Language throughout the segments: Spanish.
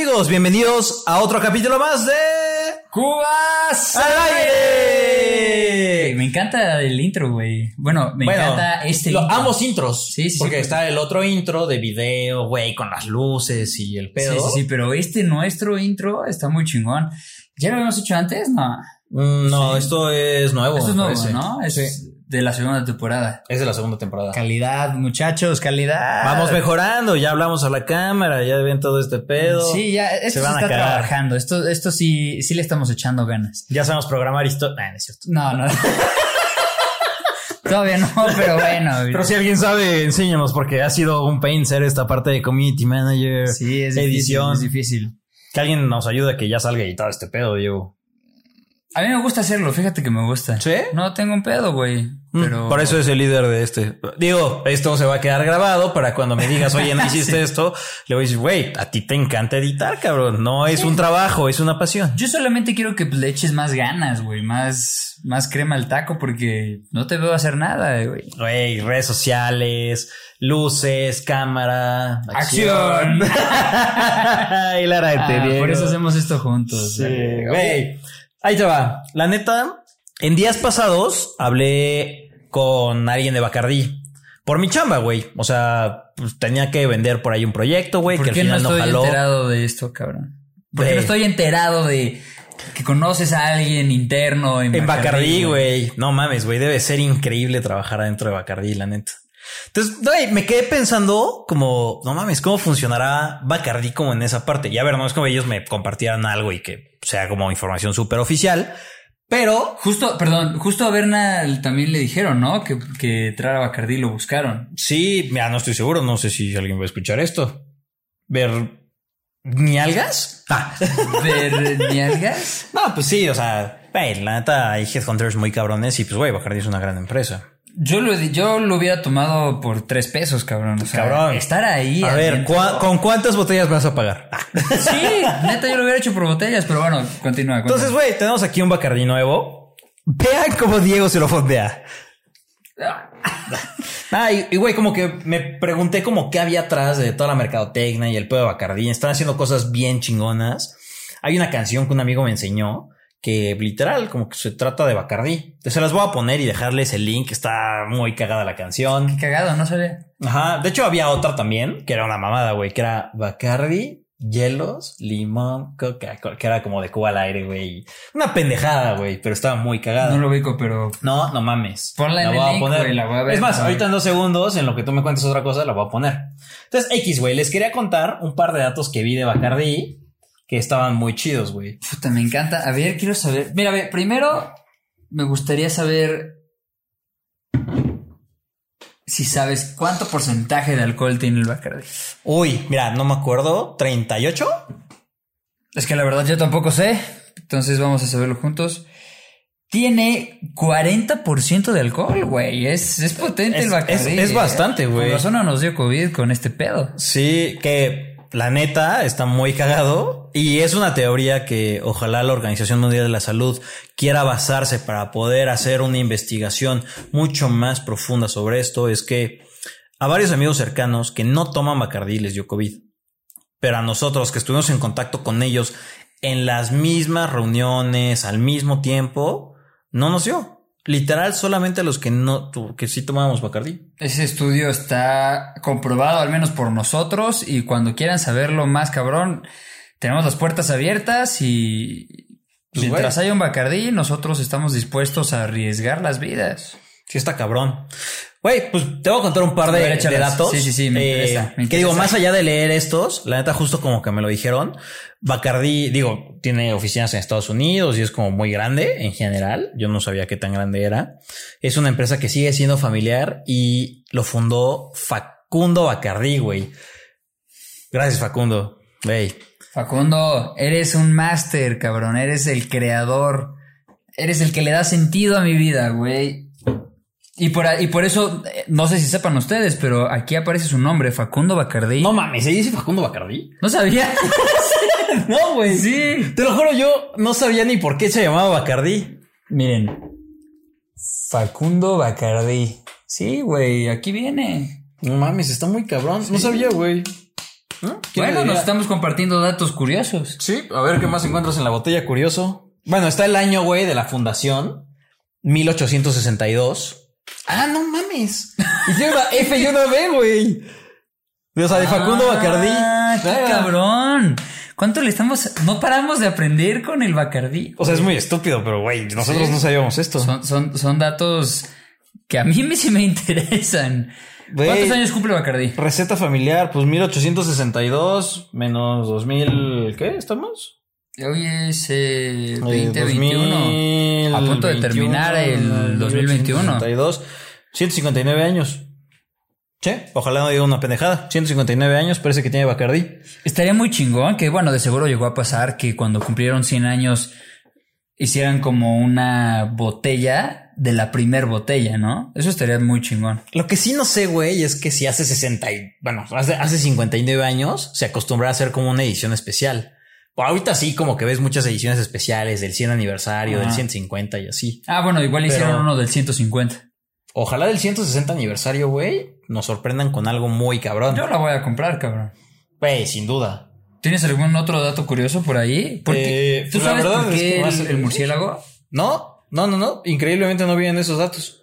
Amigos, bienvenidos a otro capítulo más de ¡Cubas al aire. Me encanta el intro, güey. Bueno, me Bueno, encanta este lo- intro. ambos intros. Sí, sí, Porque pues. está el otro intro de video, güey, con las luces y el pedo. Sí, sí, sí, pero este nuestro intro está muy chingón. ¿Ya lo habíamos hecho antes? No. Mm, no, esto es nuevo. Esto es nuevo. ¿no? Es Sí. De la segunda temporada. Es de la segunda temporada. Calidad, muchachos, calidad. Vamos mejorando, ya hablamos a la cámara, ya ven todo este pedo. Sí, ya, esto Se se, van a está cagar. trabajando. Esto, esto sí, sí le estamos echando ganas. Ya sabemos programar historia. no es cierto. No, no. Todavía no, pero bueno. Pero si alguien sabe, enséñanos, porque ha sido un pain ser esta parte de community manager, sí, es edición. difícil, es difícil. Que alguien nos ayude a que ya salga editado este pedo, Diego. A mí me gusta hacerlo, fíjate que me gusta. ¿Sí? No tengo un pedo, güey. Pero. Mm, Por eso es el líder de este. Digo, esto se va a quedar grabado para cuando me digas, oye, no hiciste esto, le voy a decir, güey, a ti te encanta editar, cabrón. No es un trabajo, es una pasión. Yo solamente quiero que le eches más ganas, güey. Más, más crema al taco porque no te veo hacer nada, güey. Güey, redes sociales, luces, cámara, ¡Acción! y la Ah, por eso hacemos esto juntos. Sí, güey. Ahí te va. La neta, en días pasados hablé con alguien de Bacardí. Por mi chamba, güey. O sea, pues, tenía que vender por ahí un proyecto, güey, ¿Por que al no final no, estoy jaló. enterado de esto, cabrón? ¿Por qué De- no estoy enterado de que conoces a alguien interno en, En Bacardí, güey. No mames, güey. Debe ser increíble trabajar adentro de Bacardí, la neta. Entonces, güey, me quedé pensando como, no mames, ¿cómo funcionará Bacardí como en esa parte? Y a ver, no es como ellos me compartieran algo y que sea como información súper oficial, pero Justo, perdón, justo a Bernal también le dijeron, ¿no? Que, que entrar a Bacardí lo buscaron. sí, mira, no estoy seguro, no sé si alguien va a escuchar esto. Ver ni algas. Ah. ¿Vernialgas? No, pues sí, o sea, güey, la neta hay headhunters muy cabrones y pues, güey, Bacardí es una gran empresa. Yo lo, yo lo hubiera tomado por tres pesos, cabrón. O sea, Cabrón. Estar ahí. A ver, adentro- ¿cuá- ¿con cuántas botellas me vas a pagar? Sí, neta, yo lo hubiera hecho por botellas, pero bueno, continúa. Entonces, güey, tenemos aquí un Bacardí nuevo. Vean cómo Diego se lo fondea. Ah, y y, güey, como que me pregunté como qué había atrás de toda la mercadotecnia y el pedo de Bacardí. Están haciendo cosas bien chingonas. Hay una canción que un amigo me enseñó que literal como que se trata de Bacardí. Entonces se las voy a poner y dejarles el link. Está muy cagada la canción. Qué cagado, no sabía. Ajá. De hecho, había otra también que era una mamada, güey, que era Bacardi, hielos, limón, coca, que era como de Cuba al aire, güey. Una pendejada, güey, pero estaba muy cagada. No lo ubico, pero No, no mames. Ponla en La el voy a link, poner. güey, la voy a ver. Es más, ahorita en dos segundos, en lo que tú me cuentes otra cosa, la voy a poner. Entonces, X, güey, les quería contar un par de datos que vi de Bacardi que estaban muy chidos, güey. puta, me encanta. A ver, quiero saber. Mira, a ver, primero me gustaría saber si sabes cuánto porcentaje de alcohol tiene el Bacardi. Uy, mira, no me acuerdo, ¿38? Es que la verdad yo tampoco sé. Entonces vamos a saberlo juntos. Tiene 40% de alcohol, güey. Es, es potente Es- el Bacardi. es- es ¿eh? bastante, güey. Por razón no nos dio COVID con este pedo. Sí, que la neta está muy cagado y es una teoría que ojalá la Organización Mundial de la Salud quiera basarse para poder hacer una investigación mucho más profunda sobre esto. Es que a varios amigos cercanos que no toman Bacardí les dio COVID, pero a nosotros que estuvimos en contacto con ellos en las mismas reuniones al mismo tiempo, no nos dio. Literal, solamente los que no, que sí tomábamos Bacardí. Ese estudio está comprobado al menos por nosotros y cuando quieran saberlo más cabrón, tenemos las puertas abiertas y Pues, mientras güey. haya un Bacardí, nosotros estamos dispuestos a arriesgar las vidas. Sí, está cabrón. Güey, pues te voy a contar un par de, ver, échalas. de datos. Sí, sí, sí, me Eh, interesa, me Que digo, más allá de leer estos, la neta, justo como que me lo dijeron, Bacardi, digo, tiene oficinas en Estados Unidos y es como muy grande en general. Yo no sabía qué tan grande era. Es una empresa que sigue siendo familiar y lo fundó Facundo Bacardi, güey. Gracias, Facundo. Güey. Facundo, eres un máster, cabrón. Eres el creador. Eres el que le da sentido a mi vida, güey. Y por, y por eso, eh, no sé si sepan ustedes, pero aquí aparece su nombre, Facundo Bacardí. No mames, ¿se dice Facundo Bacardi? ¿No sabía? No, güey. sí. Te lo juro, yo no sabía ni por qué se llamaba Bacardi. Miren. Facundo Bacardí. Sí, güey, aquí viene. No mames, está muy cabrón. No sabía, güey. ¿No? ¿Quién Bueno, nos estamos compartiendo datos curiosos. Sí, a ver qué más encuentras en la botella, curioso. Bueno, está el año, güey, de la fundación, 1862. Ah, no mames. Y tiene una F y una B, güey. O sea, de Facundo Bacardí. Ah, qué cabrón. ¿Cuánto le estamos? No paramos de aprender con el Bacardí. O sea, es muy estúpido, pero güey, nosotros no sabíamos esto. Son, son, son datos que a mí me, sí me interesan. ¿Cuántos años cumple Bacardí? Receta familiar, pues 1862 menos 2000, ¿qué estamos? Hoy es eh, Eh, 2021. A punto de 2021, terminar el 2021. 1862, 159 años. Sí, ojalá no diga una pendejada. 159 años, parece que tiene Bacardí. Estaría muy chingón que, bueno, de seguro llegó a pasar que cuando cumplieron 100 años hicieran como una botella de la primer botella, ¿no? Eso estaría muy chingón. Lo que sí no sé, güey, es que si hace 60 y, bueno, hace, hace 59 años se acostumbra a hacer como una edición especial. Ahorita sí, como que ves muchas ediciones especiales del 100 aniversario, del Ajá. 150 y así. Ah, bueno, igual Pero- hicieron uno del 150. Ojalá del 160 aniversario, güey, nos sorprendan con algo muy cabrón. Yo la voy a comprar, cabrón. Güey, sin duda. ¿Tienes algún otro dato curioso por ahí? Porque, Eh, ¿Tú sabes por es qué que el, el murciélago? No, no, no, no. Increíblemente no vienen esos datos.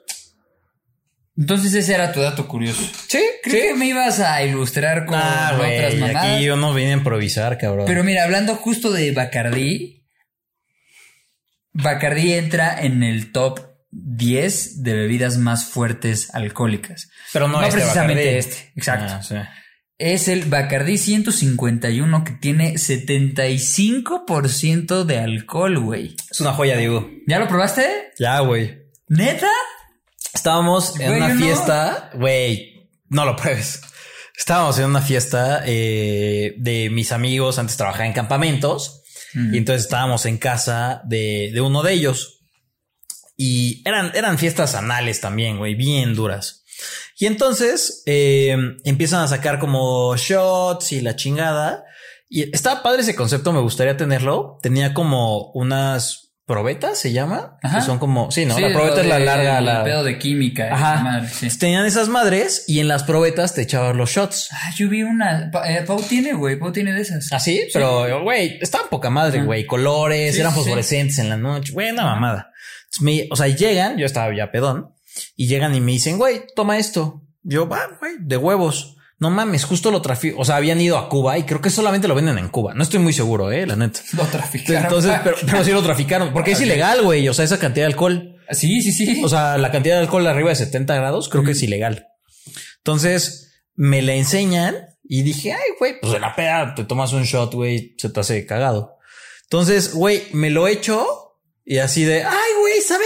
Entonces ese era tu dato curioso. Sí, Creo que me ibas a ilustrar con Ah, otras güey, mamadas. aquí yo no vine a improvisar, cabrón. Pero mira, hablando justo de Bacardí, Bacardí entra en el top 10 de bebidas más fuertes alcohólicas. Pero no, no este precisamente Bacardí. este, exacto. Ah, sí. Es el Bacardí 151 que tiene 75% de alcohol, güey. Es una joya, Diego. ¿Ya lo probaste? Ya, güey. ¿Neta? Estábamos en Güey, una yo no. fiesta, güey, no lo pruebes. Estábamos en una fiesta eh, de mis amigos, antes trabajaba en campamentos, y entonces estábamos en casa de, de uno de ellos. Y eran, eran fiestas anales también, güey, bien duras. Y entonces eh, empiezan a sacar como shots y la chingada. Y estaba padre ese concepto, me gustaría tenerlo. Tenía como unas probetas, se llama. Ajá. Que son como, sí, ¿no? Sí, la probeta es la larga, el la, pedo de química. Ajá. esa madre, sí. Tenían esas madres y en las probetas te echaban los shots. Ah, yo vi una. Eh, Pau tiene, güey. Pau tiene de esas. Así, pero, güey, estaban poca madre, güey. Colores, Sí, eran sí, fosforescentes en la noche. Güey, una mamada. Me- o sea, llegan, yo estaba ya pedón, y llegan y me dicen, güey, toma esto. Yo, va, güey, de huevos. No mames, justo lo trafico. O sea, habían ido a Cuba y creo que solamente lo venden en Cuba. No estoy muy seguro, eh, la neta. Lo traficaron. Entonces, pero, pero sí lo traficaron, porque es ilegal, güey. O sea, esa cantidad de alcohol. Sí, sí, sí. O sea, la cantidad de alcohol arriba de 70 grados creo que es ilegal. Entonces me la enseñan y dije, ay, güey, pues en la peda te tomas un shot, güey, se te hace cagado. Entonces, güey, me lo echo y así de, ay, güey, ¿sabe?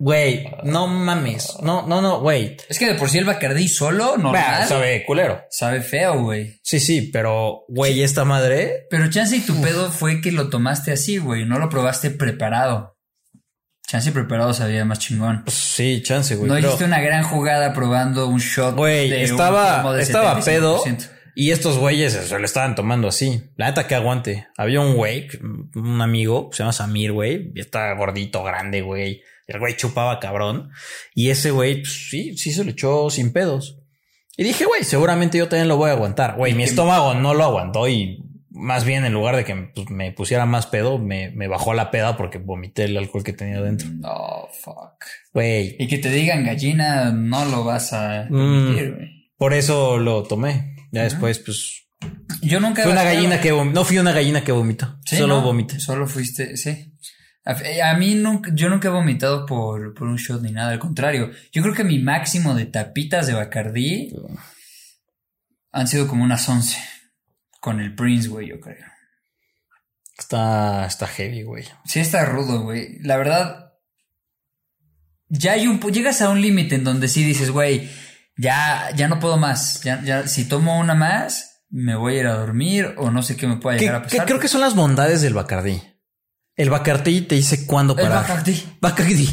Güey, no mames. No, no, no, güey. es que de por sí el Bacardí solo, normal, Bah, sabe. sabe culero. feo, güey. Sí, sí, pero, güey, esta madre. Pero chance y tu pedo fue que lo tomaste así, güey. No lo probaste preparado. Chance y preparado sabía más chingón. Pues sí, chance, güey. no pero- hiciste una gran jugada probando un shot. Güey, un estaba, de estaba pedo 75%. y estos güeyes se lo estaban tomando así. La neta que aguante. Había un güey, un amigo, se llama Samir, güey, y estaba gordito, grande, güey. El güey chupaba cabrón. Y ese güey, pues, sí, sí se lo echó sin pedos. Y dije, güey, seguramente yo también lo voy a aguantar. Güey, mi estómago no lo aguantó y más bien en lugar de que pues, me pusiera más pedo, me, me bajó la peda porque vomité el alcohol que tenía dentro. No, fuck. Güey, Y que te digan gallina, no lo vas a Mm. permitir, güey. por eso lo tomé. Ya después, pues, Yo nunca. Fui una gallina que no fui una gallina que vomitó. Sí, solo ¿no? vomité. Solo fuiste, sí. A, a mí nunca, yo nunca he vomitado por, por un shot ni nada, al contrario. Yo creo que mi máximo de tapitas de Bacardí han sido como unas 11. Con el Prince, güey, yo creo. Está, está heavy, güey. Sí está rudo, güey. La verdad, ya hay un... Llegas a un límite en donde sí dices, güey, ya, ya no puedo más. Ya, ya, si tomo una más, me voy a ir a dormir o no sé qué me pueda ¿Qué- llegar a pasar. creo que son las bondades del Bacardí. El Bacardí te dice cuándo El parar. Bacardí. Bacardí.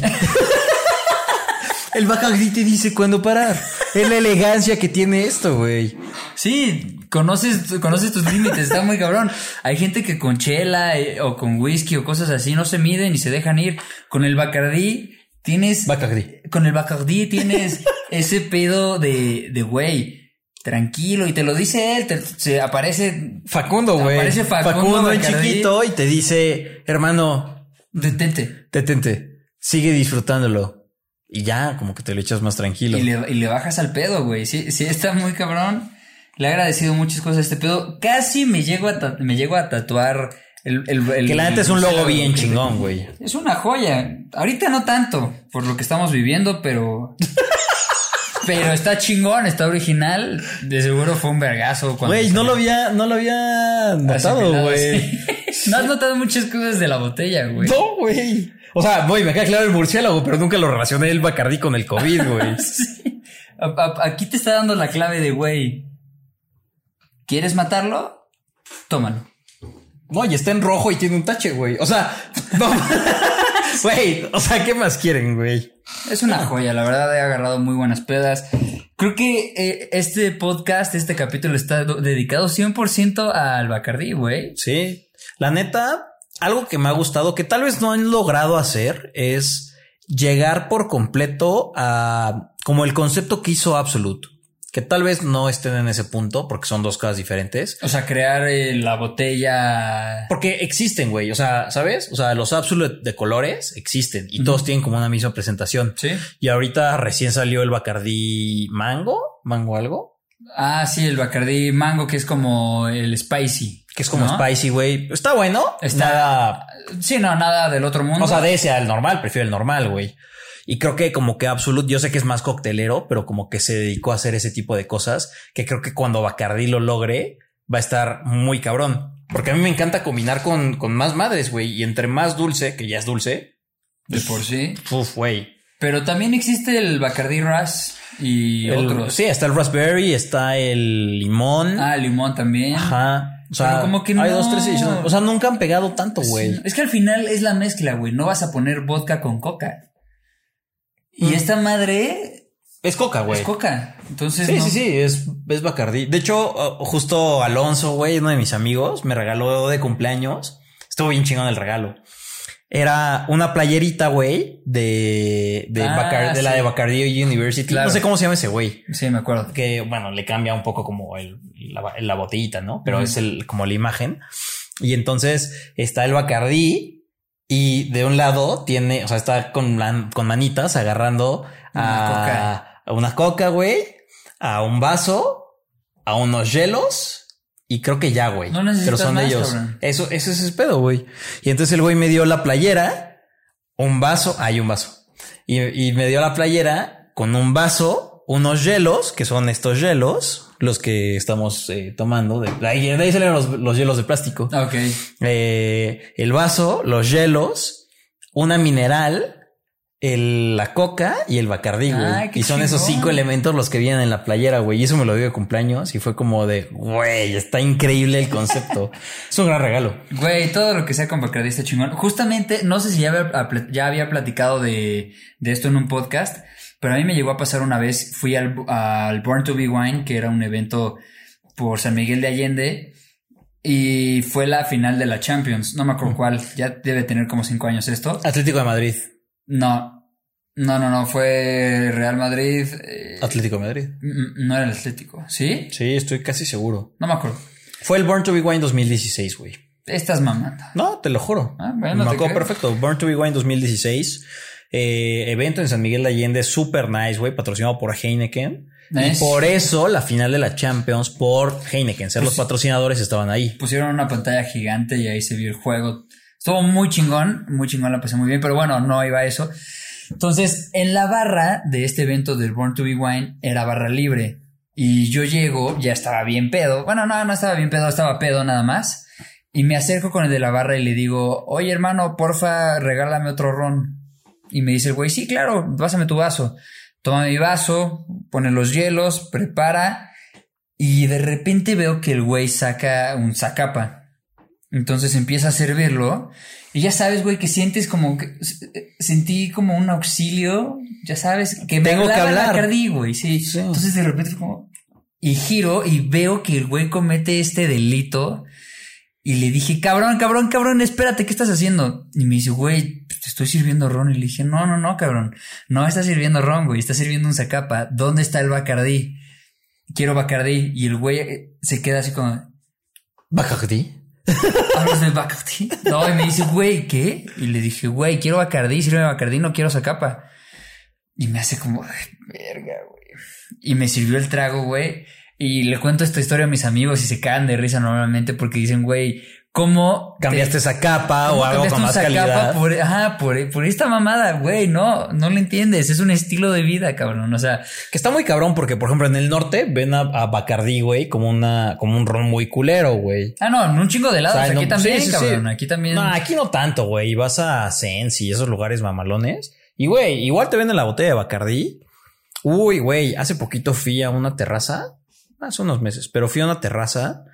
El Bacardí te dice cuándo parar. Es la elegancia que tiene esto, güey. Sí, conoces, conoces tus límites, está muy cabrón. Hay gente que con chela eh, o con whisky o cosas así no se miden y se dejan ir. Con el Bacardí tienes... Bacardí. con el Bacardí tienes ese pedo de, de güey. Tranquilo, y te lo dice él, te- se aparece, Facundo, güey. Aparece Facundo en Bacardí. chiquito y te dice, hermano, detente, detente, sigue disfrutándolo. Y ya, como que te lo echas más tranquilo. y le, y le bajas al pedo, güey. Sí, sí, está muy cabrón. Le he agradecido muchas cosas a este pedo. Casi me llego a, me llego a tatuar el, el, el- Que la neta es un logo bien chingón, güey. Es una joya. Ahorita no tanto, por lo que estamos viviendo, pero. pero está chingón, está original. De seguro fue un vergazo. cuando Güey, no lo había, no lo había notado, güey. sí. no has notado muchas cosas de la botella, güey. No, güey. O sea, güey, me queda claro el murciélago, pero nunca lo relacioné el Bacardí con el COVID, güey. Sí. Aquí te está dando la clave de, güey. ¿Quieres matarlo? Tómalo. No, y está en rojo y tiene un tache, güey. O sea, no. Güey, o sea, ¿qué más quieren, güey? Es una joya, la verdad he agarrado muy buenas pedas. Creo que eh, este podcast, este capítulo está do- dedicado 100% al Bacardí, güey. Sí. La neta, algo que me ha gustado, que tal vez no han logrado hacer, es llegar por completo a como el concepto que hizo Absolute. Que tal vez no estén en ese punto, porque son dos cosas diferentes. O sea, crear eh, la botella. Porque existen, güey. O sea, ¿sabes? O sea, los Absolute de colores existen y todos tienen como una misma presentación. Sí. Y ahorita recién salió el Bacardí Mango, Mango algo, Ah, sí, el Bacardí Mango, que es como el spicy. que es como ¿no? spicy, güey. Está bueno. Está- Nada- Sí, no, nada del otro mundo. o sea, de ese al normal, prefiero el normal, güey. Y creo que como que Absolute, yo sé que es más coctelero, pero como que se dedicó a hacer ese tipo de cosas, que creo que cuando Bacardí lo logre, va a estar muy cabrón. Porque a mí me encanta combinar con, con más madres, güey. Y entre más dulce, que ya es dulce, de por sí. uf, güey. Pero también existe el Bacardí Ras y El- otros. Sí, está el raspberry, está el limón. Ah, limón también. Ajá. O sea, Pero como que hay no. dos, tres ediciones. O sea, nunca han pegado tanto, güey. Sí, Es que al final es la mezcla, güey. No vas a poner vodka con coca. Y Mm. esta madre Es coca, güey. es coca. Entonces, Sí, no- sí, sí, es, es Bacardí. De hecho, justo Alonso, güey, uno de mis amigos, me regaló de cumpleaños. Estuvo bien chingón el regalo. Era una playerita, güey, de, de, Ah, Bacar- de la de Bacardi University. Claro. No sé cómo se llama ese güey. Sí, me acuerdo. Que, bueno, le cambia un poco como el, la, la botellita, ¿no? Pero es el, como la imagen. Y entonces está el Bacardí y de un lado tiene, o sea, está con, con manitas agarrando a, una coca, güey, a un vaso, a unos hielos y creo que ya, güey. No Pero son más, ellos. cabrón. Eso, eso es pedo, güey. Y entonces el güey me dio la playera, un vaso, hay un vaso. Y, y me dio la playera con un vaso, unos hielos, que son estos hielos, los que estamos eh, tomando. De, de ahí, de ahí salen los, los hielos de plástico. Ok. Eh, el vaso, los hielos, una mineral, el, la coca y el bacardí, güey. Qué Y son esos cinco elementos los que vienen en la playera, güey. Y eso me lo dio de cumpleaños y fue como de, güey, está increíble el concepto. es un gran regalo. Güey, todo lo que sea con Bacardí está chingón. Justamente, no sé si ya había, ya había platicado de, de esto en un podcast, pero a mí me llegó a pasar una vez. Fui al, al Born to Be Wine, que era un evento por San Miguel de Allende, y fue la final de la Champions. No me acuerdo cuál, ya debe tener como cinco años esto. Atlético de Madrid. No, no, no, no, fue Real Madrid. eh, Atlético de Madrid. mm, no era el Atlético, ¿sí? Sí, estoy casi seguro. No me acuerdo. Fue el Born to Be Wine 2016, güey. Estás mamando. No, te lo juro. Ah, bueno, Me acuerdo perfecto. Born to Be Wine 2016. Eh, evento en San Miguel de Allende, super nice, güey, patrocinado por Heineken. Nice. Y por eso la final de la Champions por Heineken, ser los Pues- patrocinadores estaban ahí. pusieron una pantalla gigante y ahí se vio el juego. Estuvo muy chingón, muy chingón, la pasé muy bien, pero bueno, no iba a eso. Entonces, en la barra de este evento del Born to Be Wine era barra libre. Y yo llego, ya estaba bien pedo. Bueno, no, no estaba bien pedo, estaba pedo nada más. Y me acerco con el de la barra y le digo, oye hermano, porfa, regálame otro ron. Y me dice el güey, sí, claro, pásame tu vaso. Toma mi vaso, pone los hielos, prepara. Y de repente veo que el güey saca un zacapa. Entonces empieza a servirlo. Y ya sabes, güey, que sientes como que eh, sentí como un auxilio. Ya sabes, que me Tengo que hablar. Güey. Sí. Sí. Entonces de repente como. Y giro y veo que el güey comete este delito. Y le dije, cabrón, cabrón, cabrón, espérate, ¿qué estás haciendo? Y me dice, güey, te estoy sirviendo ron. Y le dije, no, no, no, cabrón. No estás sirviendo ron, güey. Estás sirviendo un zacapa. ¿Dónde está el Bacardí? quiero Bacardí. Y el güey eh, se queda así como, Bacardi. ¿hablas de Bacardí? No, y me dice, güey, ¿qué? Y le dije, güey, quiero Bacardí, sirve Bacardí, no quiero Zacapa. Y me hace como, "Ay, verga, güey. Y me sirvió el trago, güey. Y le cuento esta historia a mis amigos y se cagan de risa normalmente porque dicen, güey, ¿cómo Cambiaste te- esa capa o algo con más calidad. Por, ajá, por, por esta mamada, güey, no, no lo entiendes. Es un estilo de vida, cabrón. O sea, Que está muy cabrón porque, por ejemplo, en el norte ven a, a Bacardí, güey, como una, como un ron muy culero, güey. ah, no, en un chingo de lados. O sea, aquí no- también, sí, sí, sí. cabrón. Aquí también. No, aquí no tanto, güey. Vas a Sensi y esos lugares mamalones. Y, güey, igual te venden la botella de Bacardí. Uy, güey, hace poquito fui a una terraza. Hace unos meses, pero fui a una terraza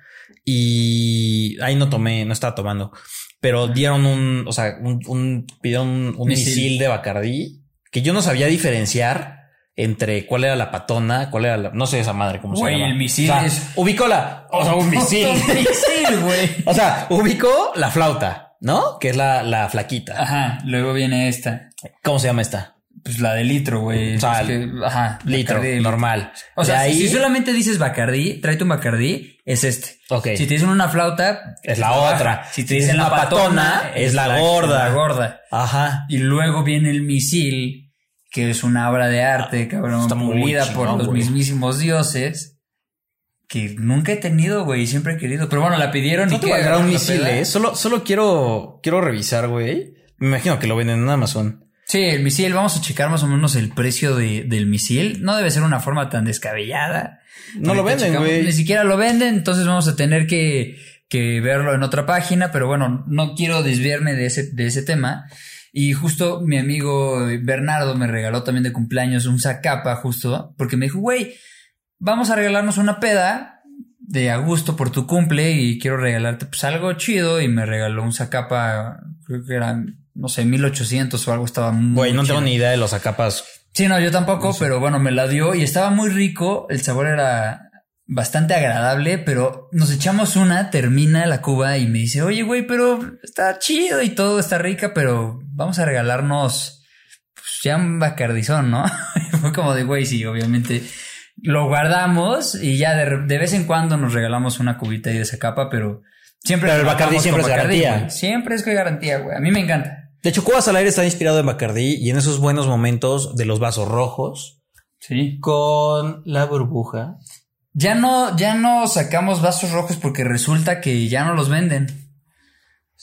y ahí no tomé, no estaba tomando. Pero dieron un, o sea, un, un pidieron un, un Misil. misil. de Bacardí que yo no sabía diferenciar entre cuál era la patona, cuál era la, no sé esa madre cómo Güey, se llama. el misil O sea, es- ubicó la, o sea, un misil. Un misil, güey. O sea, ubicó la flauta, ¿no? Que es la, la flaquita. Ajá, luego viene esta. ¿Cómo se llama esta? Pues la de litro, güey. O sea, Es que- ajá. Litro, normal. O sea, ahí si solamente dices Bacardí, tráete un Bacardí, es este. Ok. Si te dicen una flauta, es la otra. Si te dicen la patona, es la gorda. La gorda. Ajá. Y luego viene el misil, que es una obra de arte, cabrón, Ah, está muy pulida por los güey. mismísimos dioses. Que nunca he tenido, güey, siempre he querido. Pero bueno, la pidieron No y te voy a un misil, eh. Solo, solo quiero, quiero revisar, güey. Me imagino que lo venden en Amazon. Sí, el misil, vamos a checar más o menos el precio de- del misil. No debe ser una forma tan descabellada. No lo venden, güey. Ni siquiera lo venden, entonces vamos a tener que, que verlo en otra página, pero bueno, no quiero desviarme de ese, de ese tema. Y justo mi amigo Bernardo me regaló también de cumpleaños un Zacapa, justo, porque me dijo, güey, vamos a regalarnos una peda de a gusto por tu cumple y quiero regalarte pues algo chido y me regaló un Zacapa, creo que eran, no sé, 1800 o algo, estaba muy Güey, no chido. tengo ni idea de los acapas. Sí, no, yo tampoco, pero bueno, me la dio y estaba muy rico. El sabor era bastante agradable, pero nos echamos una, termina la cuba y me dice, oye, güey, pero está chido y todo, está rica, pero vamos a regalarnos pues, ya un bacardizón, ¿no? Y Fue como de, güey, sí, obviamente lo guardamos y ya de, de vez en cuando nos regalamos una cubita y de esa capa, pero siempre... Pero el Bacardí siempre es garantía. Siempre es que garantía, güey. A mí me encanta. De hecho, Cubas al aire está inspirado en Bacardí y en esos buenos momentos de los vasos rojos Sí. con la burbuja. Ya no, ya no sacamos vasos rojos porque resulta que ya no los venden.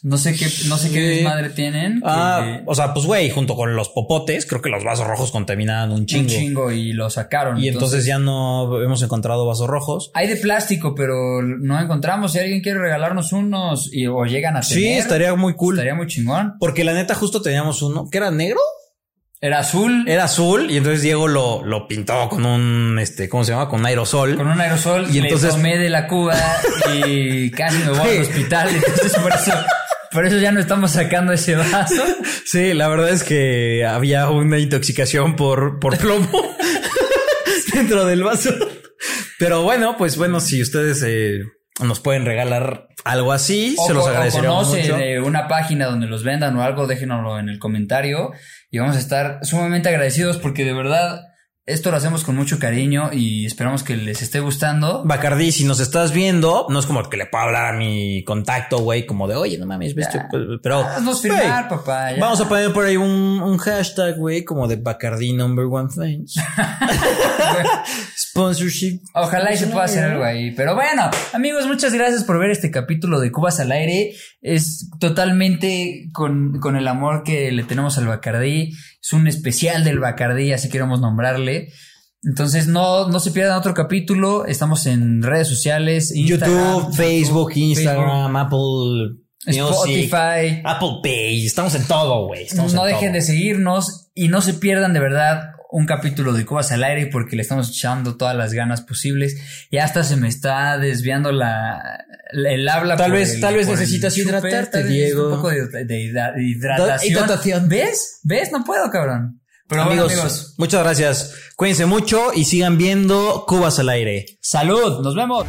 No sé qué, no sé qué desmadre tienen. Ah, que- o sea, pues güey, junto con los popotes, creo que los vasos rojos contaminaban un chingo. un chingo y lo sacaron. Y entonces ya no hemos encontrado vasos rojos. hay de plástico, pero no encontramos. Si alguien quiere regalarnos unos y, o llegan a tener, Sí, estaría muy cool. estaría muy chingón. Porque la neta justo teníamos uno que era negro, Era azul era azul y entonces Diego lo, lo pintó con un, este, ¿cómo se llama? Con aerosol. con un aerosol Y entonces- le tomé de la cuba y casi me voy al hospital. Entonces por eso, por eso ya no estamos sacando ese vaso. Sí, la verdad es que había una intoxicación por, por plomo dentro del vaso. Pero bueno, pues bueno, si ustedes eh, nos pueden regalar algo así, O se los o agradeceríamos conoce mucho. de una página donde los vendan o algo, déjenoslo en el comentario y vamos a estar sumamente agradecidos porque de verdad esto lo hacemos con mucho cariño y esperamos que les esté gustando. Bacardí, si nos estás viendo, no es como que le puedo hablar a mi contacto, güey, como de, oye, no mames, ves tú", pero Haznos güey, firmar, papá. ya. vamos a poner por ahí un, un hashtag, güey, como de Bacardí number one things. Sponsorship. Ojalá y se pueda hacer algo ahí. Pero bueno, amigos, muchas gracias por ver este capítulo de Cubas al aire. Es totalmente con, con el amor que le tenemos al Bacardí. Es un especial del Bacardí, así queremos nombrarle. Entonces no, no se pierdan otro capítulo. Estamos en redes sociales. Instagram, YouTube, Facebook, Instagram, Apple Music, Spotify. Apple Pay. Estamos en todo, güey. No en dejen todo. de seguirnos y no se pierdan de verdad un capítulo de Cubas al aire porque le estamos echando todas las ganas posibles. Y hasta se me está desviando la, la- el habla. Tal vez- el- tal vez necesitas hidratarte, Diego. Un poco de, de- de hidra- de hidratación. Hidratación. ¿Ves? ¿Ves? No puedo, cabrón. Pero bueno, amigos, amigos, muchas gracias. Cuídense mucho y sigan viendo Cubas al aire. salud. Nos vemos.